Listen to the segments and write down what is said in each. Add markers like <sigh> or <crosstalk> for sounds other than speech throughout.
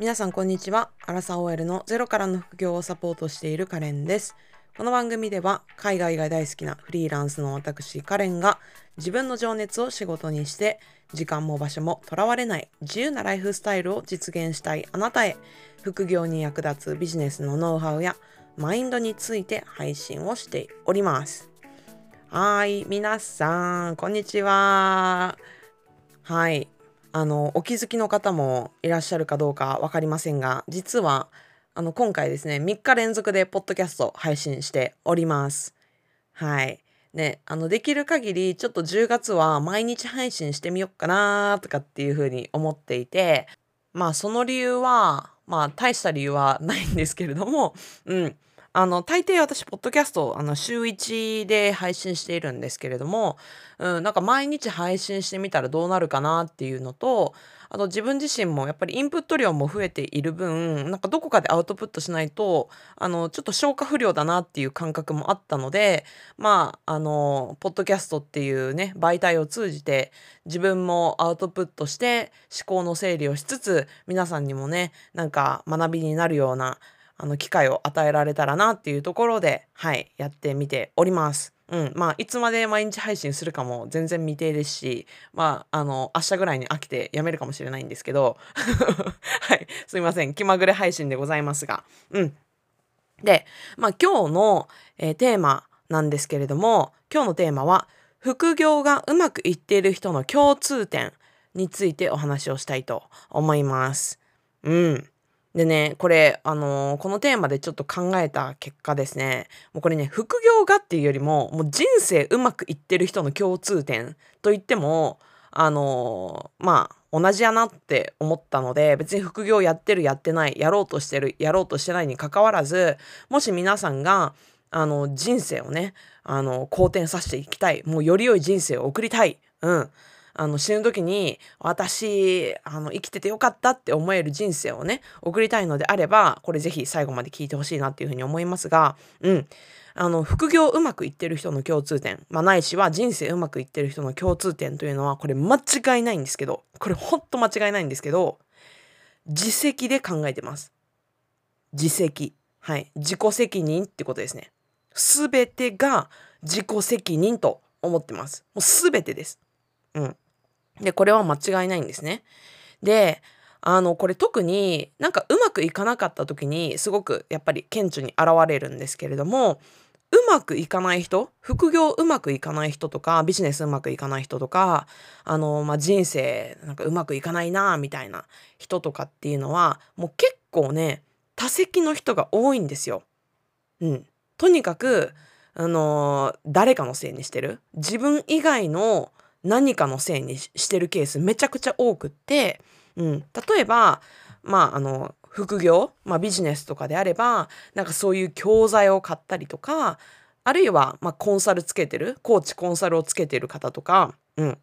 皆さんこんにちは。アラサー OL のゼロからの副業をサポートしているカレンです。この番組では海外が大好きなフリーランスの私カレンが自分の情熱を仕事にして時間も場所もとらわれない自由なライフスタイルを実現したいあなたへ副業に役立つビジネスのノウハウやマインドについて配信をしております。はい、皆さん、こんにちは。はい、あの、お気づきの方もいらっしゃるかどうかわかりませんが、実は、あの、今回ですね、3日連続でポッドキャスト配信しております。はい。ね、あの、できる限り、ちょっと10月は毎日配信してみようかなとかっていうふうに思っていて、まあ、その理由は、まあ、大した理由はないんですけれども、うん。あの、大抵私、ポッドキャスト、あの、週1で配信しているんですけれども、うん、なんか毎日配信してみたらどうなるかなっていうのと、あと自分自身もやっぱりインプット量も増えている分、なんかどこかでアウトプットしないと、あの、ちょっと消化不良だなっていう感覚もあったので、まあ、あの、ポッドキャストっていうね、媒体を通じて自分もアウトプットして思考の整理をしつつ、皆さんにもね、なんか学びになるような、あの、機会を与えられたらなっていうところで、はい、やってみております。うん、まあ、いつまで毎日配信するかも全然未定ですし、まあ、あの、明日ぐらいに飽きてやめるかもしれないんですけど、<laughs> はい、すいません、気まぐれ配信でございますが、うん。で、まあ、今日の、えーテーマなんですけれども、今日のテーマは、副業がうまくいっている人の共通点についてお話をしたいと思います。うん。でね、これ、あのーこのテーマでちょっと考えた結果ですね、もうこれね、副業がっていうよりも、もう人生うまくいってる人の共通点といっても、あのーまあ、同じやなって思ったので、別に副業やってる、やってない、やろうとしてる、やろうとしてないに関わらず、もし皆さんが、あの、人生をね、あの、好転させていきたい、もうより良い人生を送りたい、うん。あの死ぬ時に私あの生きててよかったって思える人生をね送りたいのであればこれぜひ最後まで聞いてほしいなっていうふうに思いますがうん。あの副業うまくいってる人の共通点、まあ、ないしは人生うまくいってる人の共通点というのはこれ間違いないんですけどこれほんと間違いないんですけど自責で考えてます。自責。はい。自己責任ってことですね。すべてが自己責任と思ってます。もうすべてです。うん。で、これは間違いないんですね。で、あの、これ特になんかうまくいかなかった時にすごくやっぱり顕著に現れるんですけれども、うまくいかない人、副業うまくいかない人とか、ビジネスうまくいかない人とか、あの、まあ、人生なんかうまくいかないなみたいな人とかっていうのは、もう結構ね、多責の人が多いんですよ。うん。とにかく、あの誰かのせいにしてる。自分以外の何かのせいにしてるケースめちゃくちゃ多くって、うん、例えばまああの副業、まあ、ビジネスとかであればなんかそういう教材を買ったりとかあるいは、まあ、コンサルつけてるコーチコンサルをつけてる方とか、うん、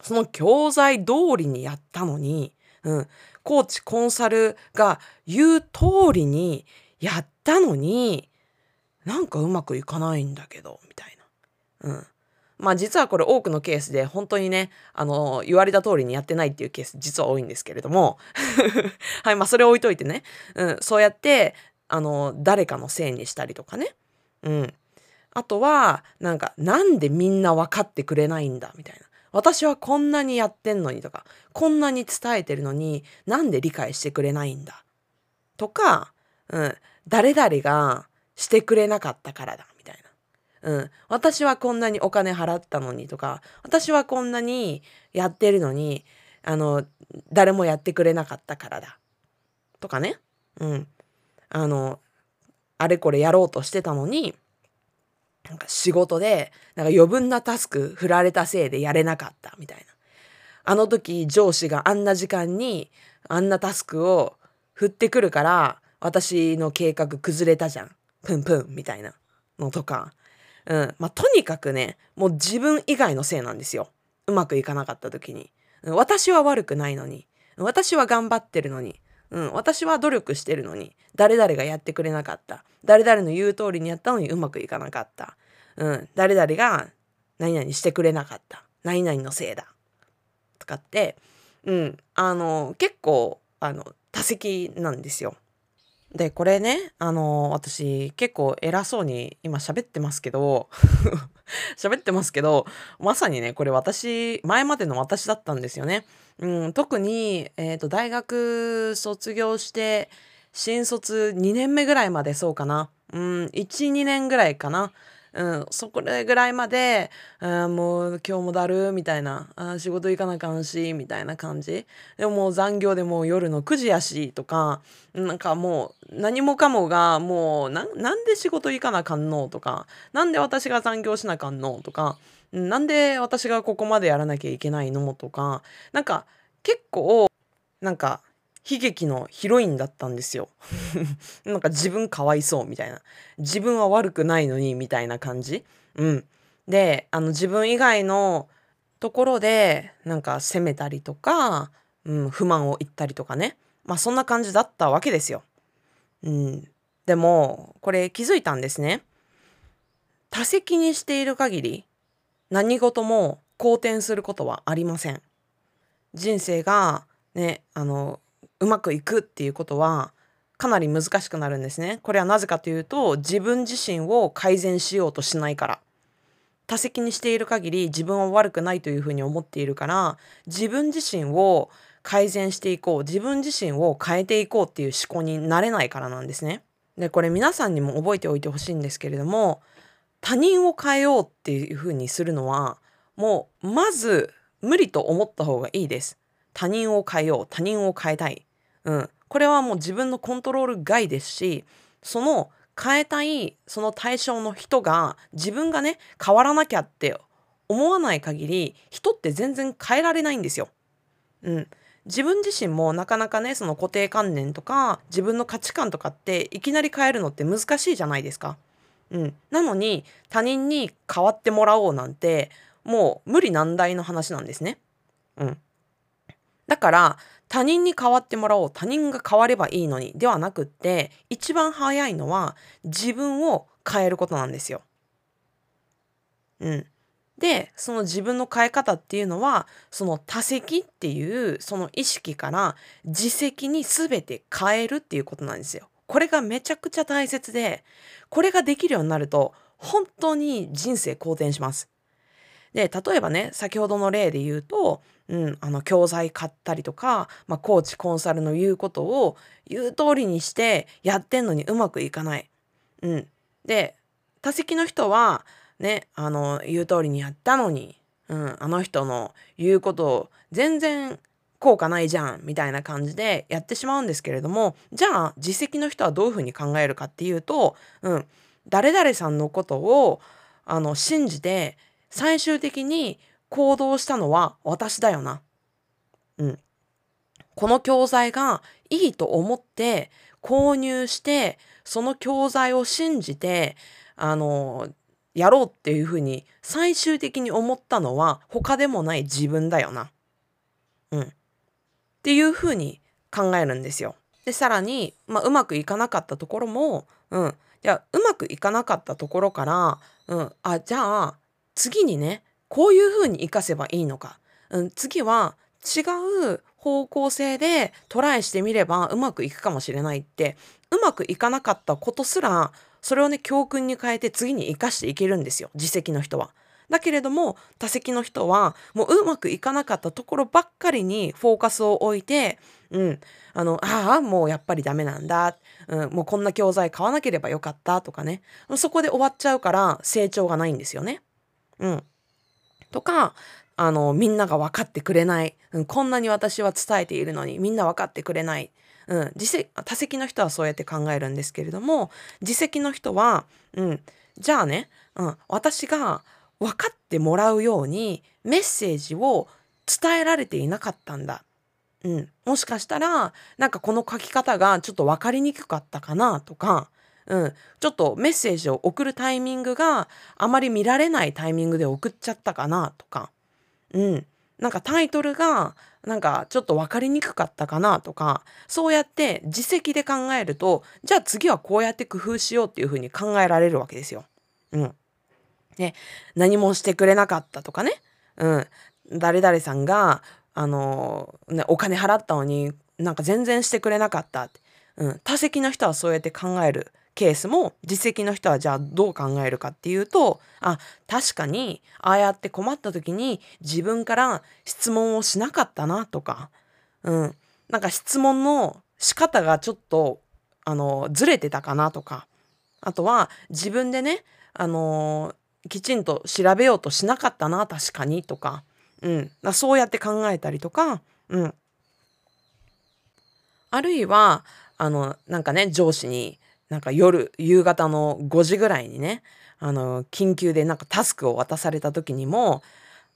その教材通りにやったのに、うん、コーチコンサルが言う通りにやったのになんかうまくいかないんだけどみたいな。うん。まあ実はこれ多くのケースで本当にね、あの、言われた通りにやってないっていうケース実は多いんですけれども、<laughs> はい、まあそれ置いといてね、うん、そうやって、あの、誰かのせいにしたりとかね、うん。あとは、なんか、なんでみんな分かってくれないんだみたいな。私はこんなにやってんのにとか、こんなに伝えてるのになんで理解してくれないんだとか、うん、誰々がしてくれなかったからだ。うん、私はこんなにお金払ったのにとか私はこんなにやってるのにあの誰もやってくれなかったからだ。とかね、うん、あのあれこれやろうとしてたのになんか仕事でなんか余分なタスク振られたせいでやれなかったみたいな。あの時上司があんな時間にあんなタスクを振ってくるから私の計画崩れたじゃん。プンプンみたいなのとか。うん。まあ、とにかくね、もう自分以外のせいなんですよ。うまくいかなかった時に。私は悪くないのに。私は頑張ってるのに。うん。私は努力してるのに。誰々がやってくれなかった。誰々の言う通りにやったのにうまくいかなかった。うん。誰々が何々してくれなかった。何々のせいだ。とかって、うん。あの、結構、あの、多席なんですよ。で、これね、あの、私結構偉そうに今喋ってますけど、<laughs> 喋ってますけど、まさにね、これ私、前までの私だったんですよね。うん、特に、えっと、大学卒業して、新卒2年目ぐらいまでそうかな。うん、1、2年ぐらいかな。うん、そこぐらいまで、あもう今日もだるみたいな、あ仕事行かなあかんし、みたいな感じ。でももう残業でもう夜の9時やし、とか、なんかもう何もかもがもうな、んで仕事行かなあかんのとか、なんで私が残業しなあかんのとか、なんで私がここまでやらなきゃいけないのとか、なんか結構、なんか悲劇のヒロインだったんですよ。<laughs> なんか自分かわいそうみたいな。自分は悪くないのにみたいな感じ。うん。で、あの自分以外のところでなんか責めたりとか、うん、不満を言ったりとかね。まあそんな感じだったわけですよ。うん。でも、これ気づいたんですね。多責にしている限り、何事も好転することはありません。人生がね、あの、うまくいくっていうことはかなり難しくなるんですね。これはなぜかというと自分自身を改善しようとしないから。多責にしている限り自分は悪くないというふうに思っているから自分自身を改善していこう自分自身を変えていこうっていう思考になれないからなんですね。でこれ皆さんにも覚えておいてほしいんですけれども他人を変えようっていうふうにするのはもうまず無理と思った方がいいです。他人を変えよう他人を変えたいうん、これはもう自分のコントロール外ですしその変えたいその対象の人が自分がね変わらなきゃって思わない限り人って全然変えられないんですよ。うん、自分自身もなかなかねその固定観念とか自分の価値観とかっていきなり変えるのって難しいじゃないですか。うん、なのに他人に変わってもらおうなんてもう無理難題の話なんですね。うん、だから他人に変わってもらおう他人が変わればいいのにではなくって一番早いのは自分を変えることなんですよ。うん。でその自分の変え方っていうのはその多責っていうその意識から自責に全て変えるっていうことなんですよ。これがめちゃくちゃ大切でこれができるようになると本当に人生好転します。で例えばね先ほどの例で言うとうん、あの教材買ったりとか、まあ、コーチコンサルの言うことを言う通りにしてやってんのにうまくいかない。うん、で他席の人はねあの言う通りにやったのに、うん、あの人の言うことを全然効果ないじゃんみたいな感じでやってしまうんですけれどもじゃあ実績の人はどういうふうに考えるかっていうと、うん、誰々さんのことをあの信じて最終的に行動したのは私だよな。うん。この教材がいいと思って購入してその教材を信じてあのやろうっていうふうに最終的に思ったのは他でもない自分だよな。うん。っていうふうに考えるんですよ。でさらに、まあ、うまくいかなかったところも、うん、じゃあうまくいかなかったところから、うん、あじゃあ次にねこういうふうに活かせばいいのか、うん、次は違う方向性でトライしてみればうまくいくかもしれないって。うまくいかなかったことすらそれをね教訓に変えて次に生かしていけるんですよ。自責の人は。だけれども多責の人はもううまくいかなかったところばっかりにフォーカスを置いて、うん、あのああもうやっぱりダメなんだ、うん、もうこんな教材買わなければよかったとかね。そこで終わっちゃうから成長がないんですよね。うんとか、あの、みんなが分かってくれない。うん、こんなに私は伝えているのにみんな分かってくれない。うん、自責、多責の人はそうやって考えるんですけれども、自責の人は、うん、じゃあね、うん、私が分かってもらうようにメッセージを伝えられていなかったんだ。うん、もしかしたら、なんかこの書き方がちょっと分かりにくかったかなとか、うん、ちょっとメッセージを送るタイミングがあまり見られないタイミングで送っちゃったかなとか、うん、なんかタイトルがなんかちょっと分かりにくかったかなとか。そうやって自責で考えるとじゃあ次はこうやって工夫しようっていうふうに考えられるわけですよ。うん、ね。何もしてくれなかったとかね、うん、誰々さんがあのね、お金払ったのになんか全然してくれなかったって、うん、多席の人はそうやって考える。ケースも実績の人はじゃあどう考えるかっていうとあ確かにああやって困った時に自分から質問をしなかったなとか、うん、なんか質問の仕方がちょっとあのずれてたかなとか。あとは自分でねあのきちんと調べようとしなかったな確かにとか,、うん、そうやって考えたりとか、うん、あるいはあのなんかね上司になんか夜夕方の5時ぐらいにねあの緊急でなんかタスクを渡された時にも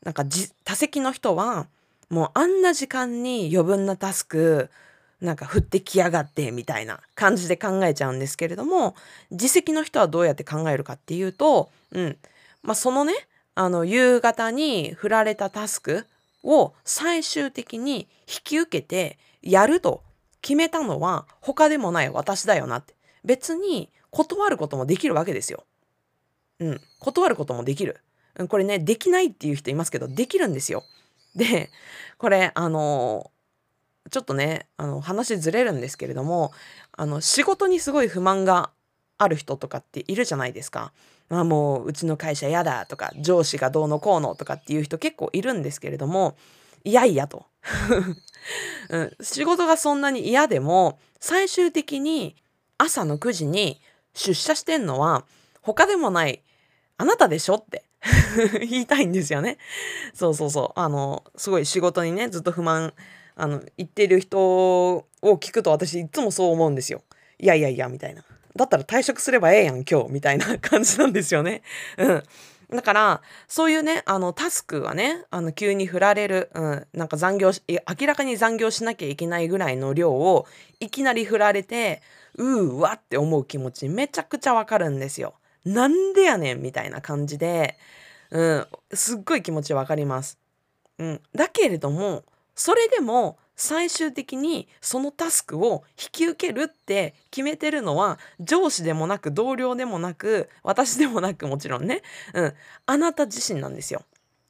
なんか多席の人はもうあんな時間に余分なタスクなんか降ってきやがってみたいな感じで考えちゃうんですけれども自責の人はどうやって考えるかっていうと、うん。まあ、そのねあの夕方に振られたタスクを最終的に引き受けてやると決めたのは他でもない私だよなって。別に断ることもできるわけですよ。うん、断ることもできる。これねできないっていう人いますけどできるんですよ。でこれあのちょっとねあの話ずれるんですけれどもあの仕事にすごい不満がある人とかっているじゃないですか。まあもううちの会社嫌だとか上司がどうのこうのとかっていう人結構いるんですけれどもいやいやと、<laughs> うん、仕事がそんなに嫌でも最終的に朝の9時に出社してんのは他でもないあなたでしょって <laughs> 言いたいんですよね。そうそうそう。あの、すごい仕事にね、ずっと不満あの言ってる人を聞くと私いつもそう思うんですよ。いやいやいやみたいな。だったら退職すればええやん今日みたいな <laughs> 感じなんですよね。うん。だからそういうねあのタスクはねあの急に振られる、うん、なんか残業し明らかに残業しなきゃいけないぐらいの量をいきなり振られてうーわって思う気持ちめちゃくちゃわかるんですよ。なんでやねんみたいな感じで、うん、すっごい気持ちわかります。うん、だけれどもそれでも最終的にそのタスクを引き受けるって決めてるのは上司でもなく同僚でもなく私でもなくもちろんね、うん、あなた自身なんですよ。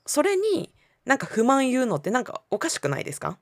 それになんか不満言うのってなんかおかしくないですか？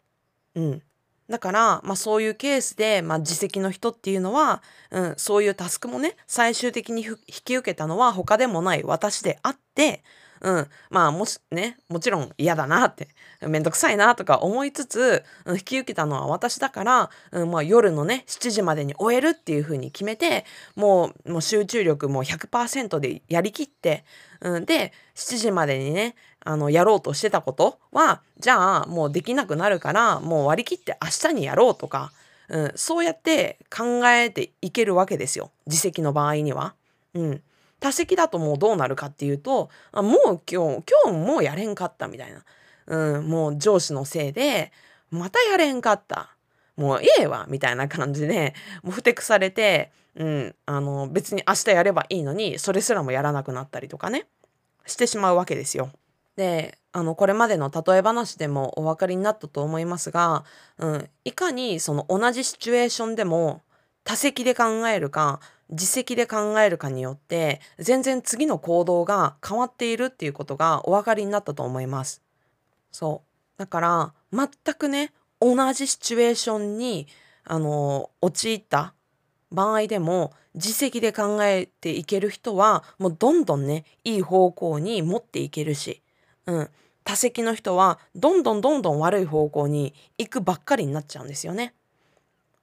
うん。だから、まあそういうケースで、まあ自責の人っていうのは、うん、そういうタスクもね、最終的に引き受けたのは他でもない私であって、うん、まあもしねもちろん嫌だなってめんどくさいなとか思いつつ、うん、引き受けたのは私だから、うんまあ、夜のね7時までに終えるっていう風に決めてもうもう集中力も100%でやりきって、うん、で7時までにねあのやろうとしてたことはじゃあもうできなくなるからもう割り切って明日にやろうとか、うん、そうやって考えていけるわけですよ。自責の場合には。うん。多席だともうどうなるかっていうとあもう今日今日もうやれんかったみたいな、うん、もう上司のせいでまたやれんかったもうええわみたいな感じでもうふてくされて、うん、あの別に明日やればいいのにそれすらもやらなくなったりとかねしてしまうわけですよ。であのこれまでの例え話でもお分かりになったと思いますが、うん、いかにその同じシチュエーションでも多席で考えるか自責で考えるかによって全然次の行動が変わっているっていうことがお分かりになったと思います。そうだから全くね同じシチュエーションにあの陥った場合でも自責で考えていける人はもうどんどんねいい方向に持っていけるし、うん、多席の人はどんどんどんどん悪い方向に行くばっかりになっちゃうんですよね。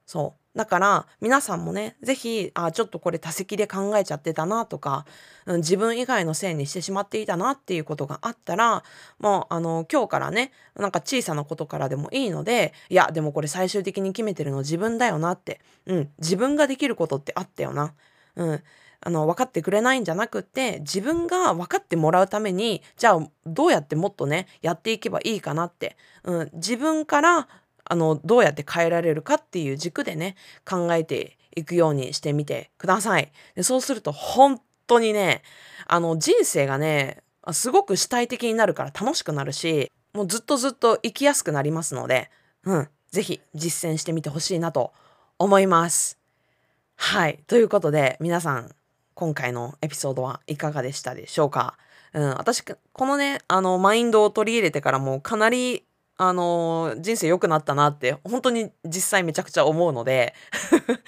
そうだから皆さんもね是非あちょっとこれ多席で考えちゃってたなとか、うん、自分以外のせいにしてしまっていたなっていうことがあったらもうあの今日からねなんか小さなことからでもいいのでいやでもこれ最終的に決めてるの自分だよなって、うん、自分ができることってあったよな。うんあの分かってくれないんじゃなくって自分が分かってもらうためにじゃあどうやってもっとねやっていけばいいかなって、うん、自分からあのどうやって変えられるかっていう軸でね考えていくようにしてみてください。でそうすると本当にねあの人生がねすごく主体的になるから楽しくなるしもうずっとずっと生きやすくなりますので、うん、是非実践してみてほしいなと思います。はい。ということで皆さん今回のエピソードはいかがでしたでしょうか？うん、私このねあのマインドを取り入れてからもかなりあのー、人生良くなったなって本当に実際めちゃくちゃ思うので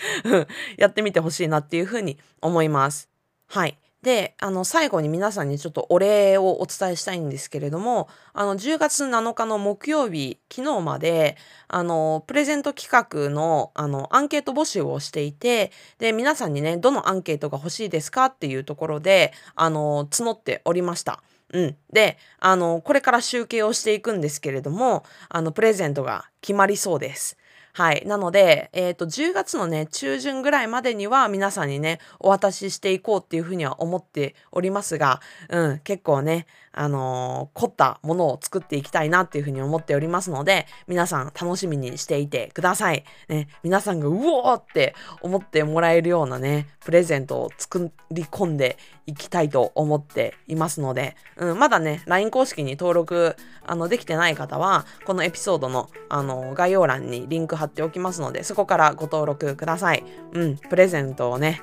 <laughs> やってみてほしいなっていうふうに思います。はい。で、あの、最後に皆さんにちょっとお礼をお伝えしたいんですけれども、あの、10月7日の木曜日、昨日まで、あの、プレゼント企画の、あの、アンケート募集をしていて、で、皆さんにね、どのアンケートが欲しいですかっていうところで、あの、募っておりました。うん。で、あの、これから集計をしていくんですけれども、あの、プレゼントが決まりそうです。はい。なので、えっ、ー、と、10月のね、中旬ぐらいまでには皆さんにね、お渡ししていこうっていうふうには思っておりますが、うん、結構ね、あのー、凝ったものを作っていきたいなっていうふうに思っておりますので、皆さん楽しみにしていてください。ね、皆さんがうおーって思ってもらえるようなね、プレゼントを作り込んでいきたいと思っていますので、うん、まだね、LINE 公式に登録、あの、できてない方は、このエピソードの、あの、概要欄にリンク貼っておきますので、そこからご登録ください。うん、プレゼントをね、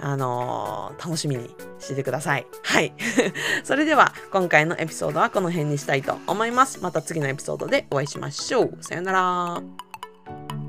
あのー、楽しみにしててください。はい。<laughs> それでは、今回のエピソードはこの辺にしたいと思います。また次のエピソードでお会いしましょう。さよなら。